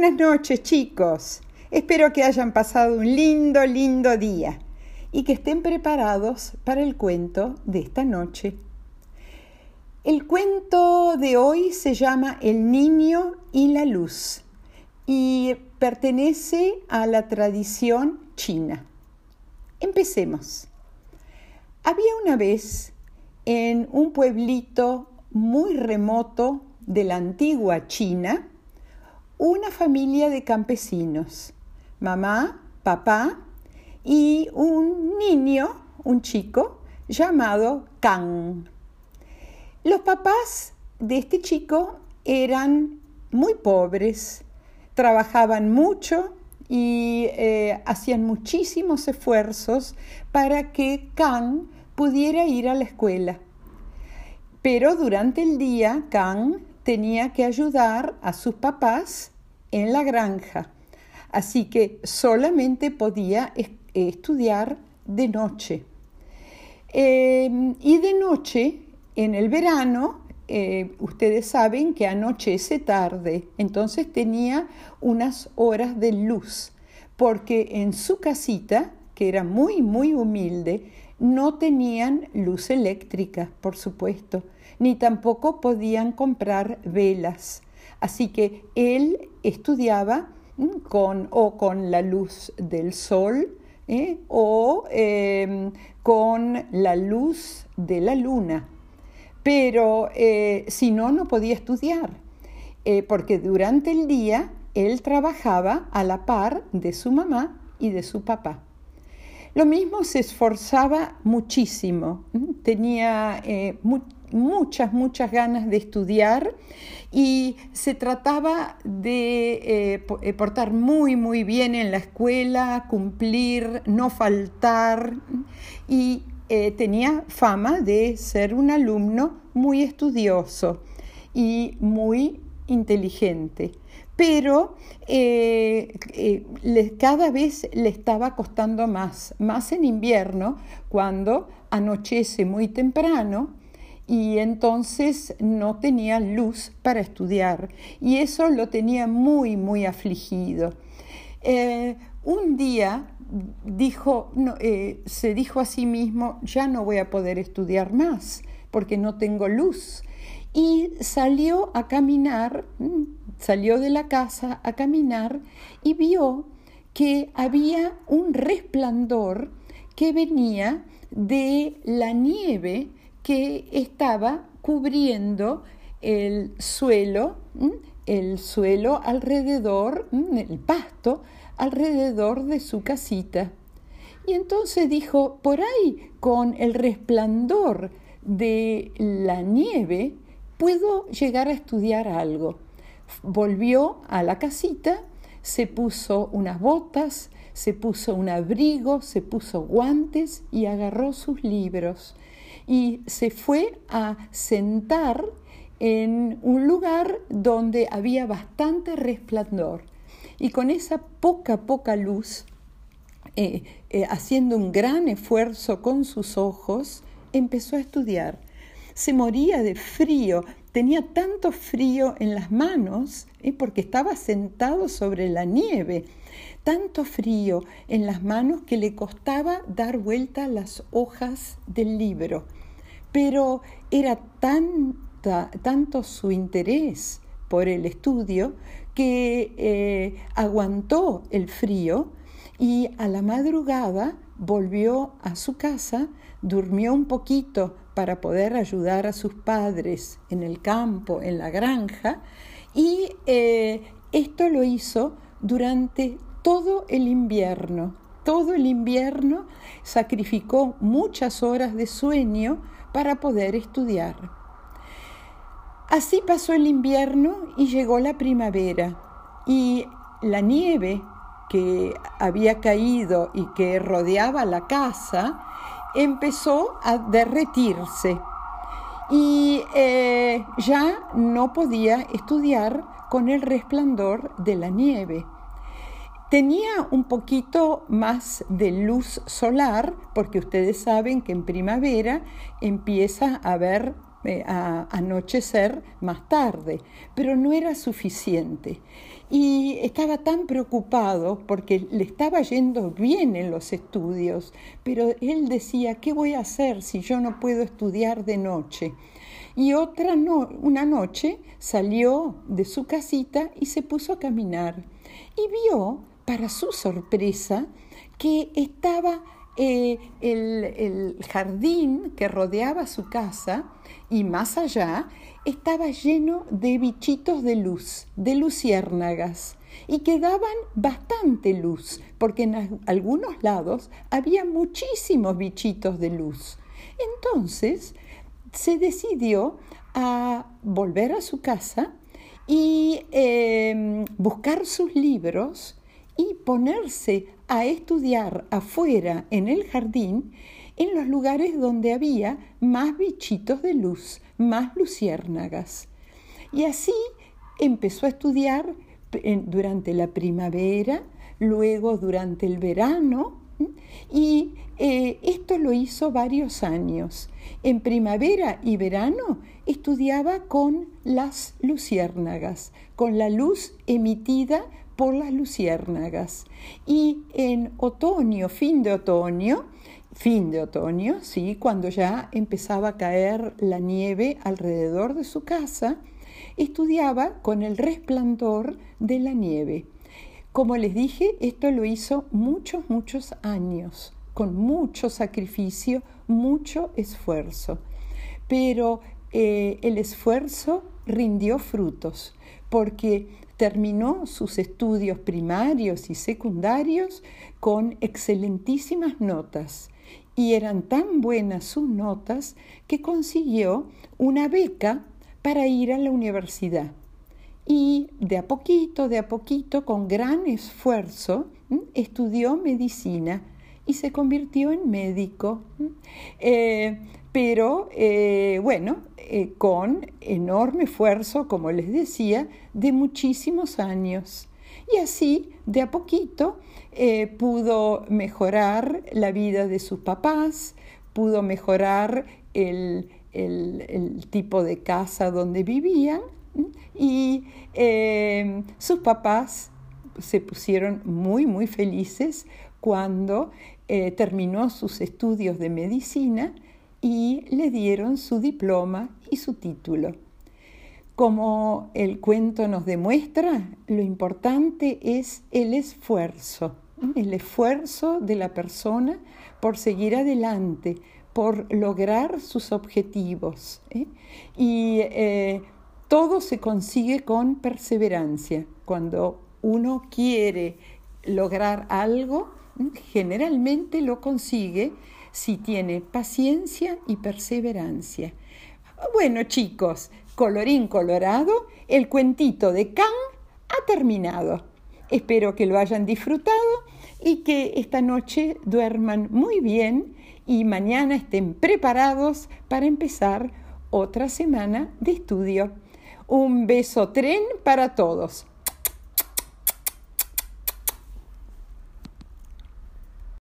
Buenas noches chicos. Espero que hayan pasado un lindo, lindo día y que estén preparados para el cuento de esta noche. El cuento de hoy se llama El niño y la luz y pertenece a la tradición china. Empecemos. Había una vez en un pueblito muy remoto de la antigua China, una familia de campesinos, mamá, papá y un niño, un chico, llamado Kang. Los papás de este chico eran muy pobres, trabajaban mucho y eh, hacían muchísimos esfuerzos para que Kang pudiera ir a la escuela. Pero durante el día, Kang tenía que ayudar a sus papás en la granja, así que solamente podía estudiar de noche. Em, y de noche, en el verano, eh, ustedes saben que anochece tarde, entonces tenía unas horas de luz, porque en su casita, que era muy, muy humilde, no tenían luz eléctrica, por supuesto ni tampoco podían comprar velas. Así que él estudiaba con, o con la luz del sol ¿eh? o em, con la luz de la luna. Pero eh, si no, no podía estudiar, eh, porque durante el día él trabajaba a la par de su mamá y de su papá. Lo mismo se esforzaba muchísimo, tenía muchas, muchas ganas de estudiar y se trataba de eh, eh, portar muy, muy bien en la escuela, cumplir, no faltar y eh, tenía fama de ser un alumno muy estudioso y muy inteligente pero cada vez le estaba costando más, más en invierno, cuando anochece muy temprano y entonces no tenía luz para estudiar y eso lo tenía muy, muy afligido. Eh, un día dijo, eh, se dijo a sí mismo, ya no voy a poder estudiar más porque no tengo luz. Y salió a caminar, mm, salió de la casa a caminar y vio que había un resplandor que venía de la nieve que estaba cubriendo el suelo, el suelo alrededor, el pasto alrededor de su casita. Y entonces dijo, por ahí, con el resplandor de la nieve, puedo llegar a estudiar algo. Volvió a la casita, se puso unas botas, se puso un abrigo, se puso guantes y agarró sus libros y se fue a sentar en un lugar donde había bastante resplandor. Y con esa poca, poca luz, eh, eh, haciendo un gran esfuerzo con sus ojos, empezó a estudiar. Se moría de frío, tenía tanto frío en las manos porque estaba sentado sobre la nieve, tanto frío en las manos que le costaba dar vuelta las hojas del libro. Pero era tanto su interés por el estudio que eh, aguantó el frío y a la madrugada volvió a su casa, durmió un poquito para poder ayudar a sus padres en el campo, en la granja, y eh, esto lo hizo durante todo el invierno. Todo el invierno sacrificó muchas horas de sueño para poder estudiar. Así pasó el invierno y llegó la primavera y la nieve que había caído y que rodeaba la casa empezó a derretirse y eh, ya no podía estudiar con el resplandor de la nieve. Tenía un poquito más de luz solar, porque ustedes saben que en primavera empieza a haber eh, a anochecer más tarde, pero no era suficiente. Y estaba tan preocupado porque le estaba yendo bien en los estudios, pero él decía, ¿qué voy a hacer si yo no puedo estudiar de noche? Y otra no, una noche salió de su casita y se puso a caminar y vio, para su sorpresa, que estaba eh, el, jardín que rodeaba su casa y más allá estaba lleno de bichitos de luz, de luciérnagas, y que daban bastante luz, porque en algunos lados había muchísimos bichitos de luz. Entonces se decidió a volver a su casa y em, buscar sus libros y ponerse a estudiar afuera en el jardín en los lugares donde había más bichitos de luz, más luciérnagas. Y así empezó a estudiar durante la primavera, luego durante el verano, y eh, esto lo hizo varios años. En primavera y verano estudiaba con las luciérnagas, con la luz emitida por las luciérnagas. Y en otoño, fin de otoño, fin de otoño, sí, cuando ya empezaba a caer la nieve alrededor de su casa, estudiaba con el resplandor de la nieve. Como les dije, esto lo hizo muchos, muchos años, con mucho sacrificio, mucho esfuerzo. Pero eh, el esfuerzo rindió frutos, porque terminó sus estudios primarios y secundarios con excelentísimas notas y eran tan buenas sus notas que consiguió una beca para ir a la universidad. Y de a poquito, de a poquito, con gran esfuerzo, estudió medicina y se convirtió en médico. Pero eh, bueno, eh, con enorme esfuerzo, como les decía, de muchísimos años. Y así, de a poquito, eh, pudo mejorar la vida de sus papás, pudo mejorar el, tipo de casa donde vivían y eh, sus papás se pusieron muy, muy felices cuando terminó sus estudios de medicina y le dieron su diploma y su título. Como el cuento nos demuestra, lo importante es el esfuerzo, el esfuerzo de la persona por seguir adelante, por lograr sus objetivos. ¿eh? Y eh, todo se consigue con perseverancia. Cuando uno quiere lograr algo, generalmente lo consigue si tiene paciencia y perseverancia. Bueno chicos, colorín colorado, el cuentito de Can ha terminado. Espero que lo hayan disfrutado y que esta noche duerman muy bien y mañana estén preparados para empezar otra semana de estudio. Un beso tren para todos.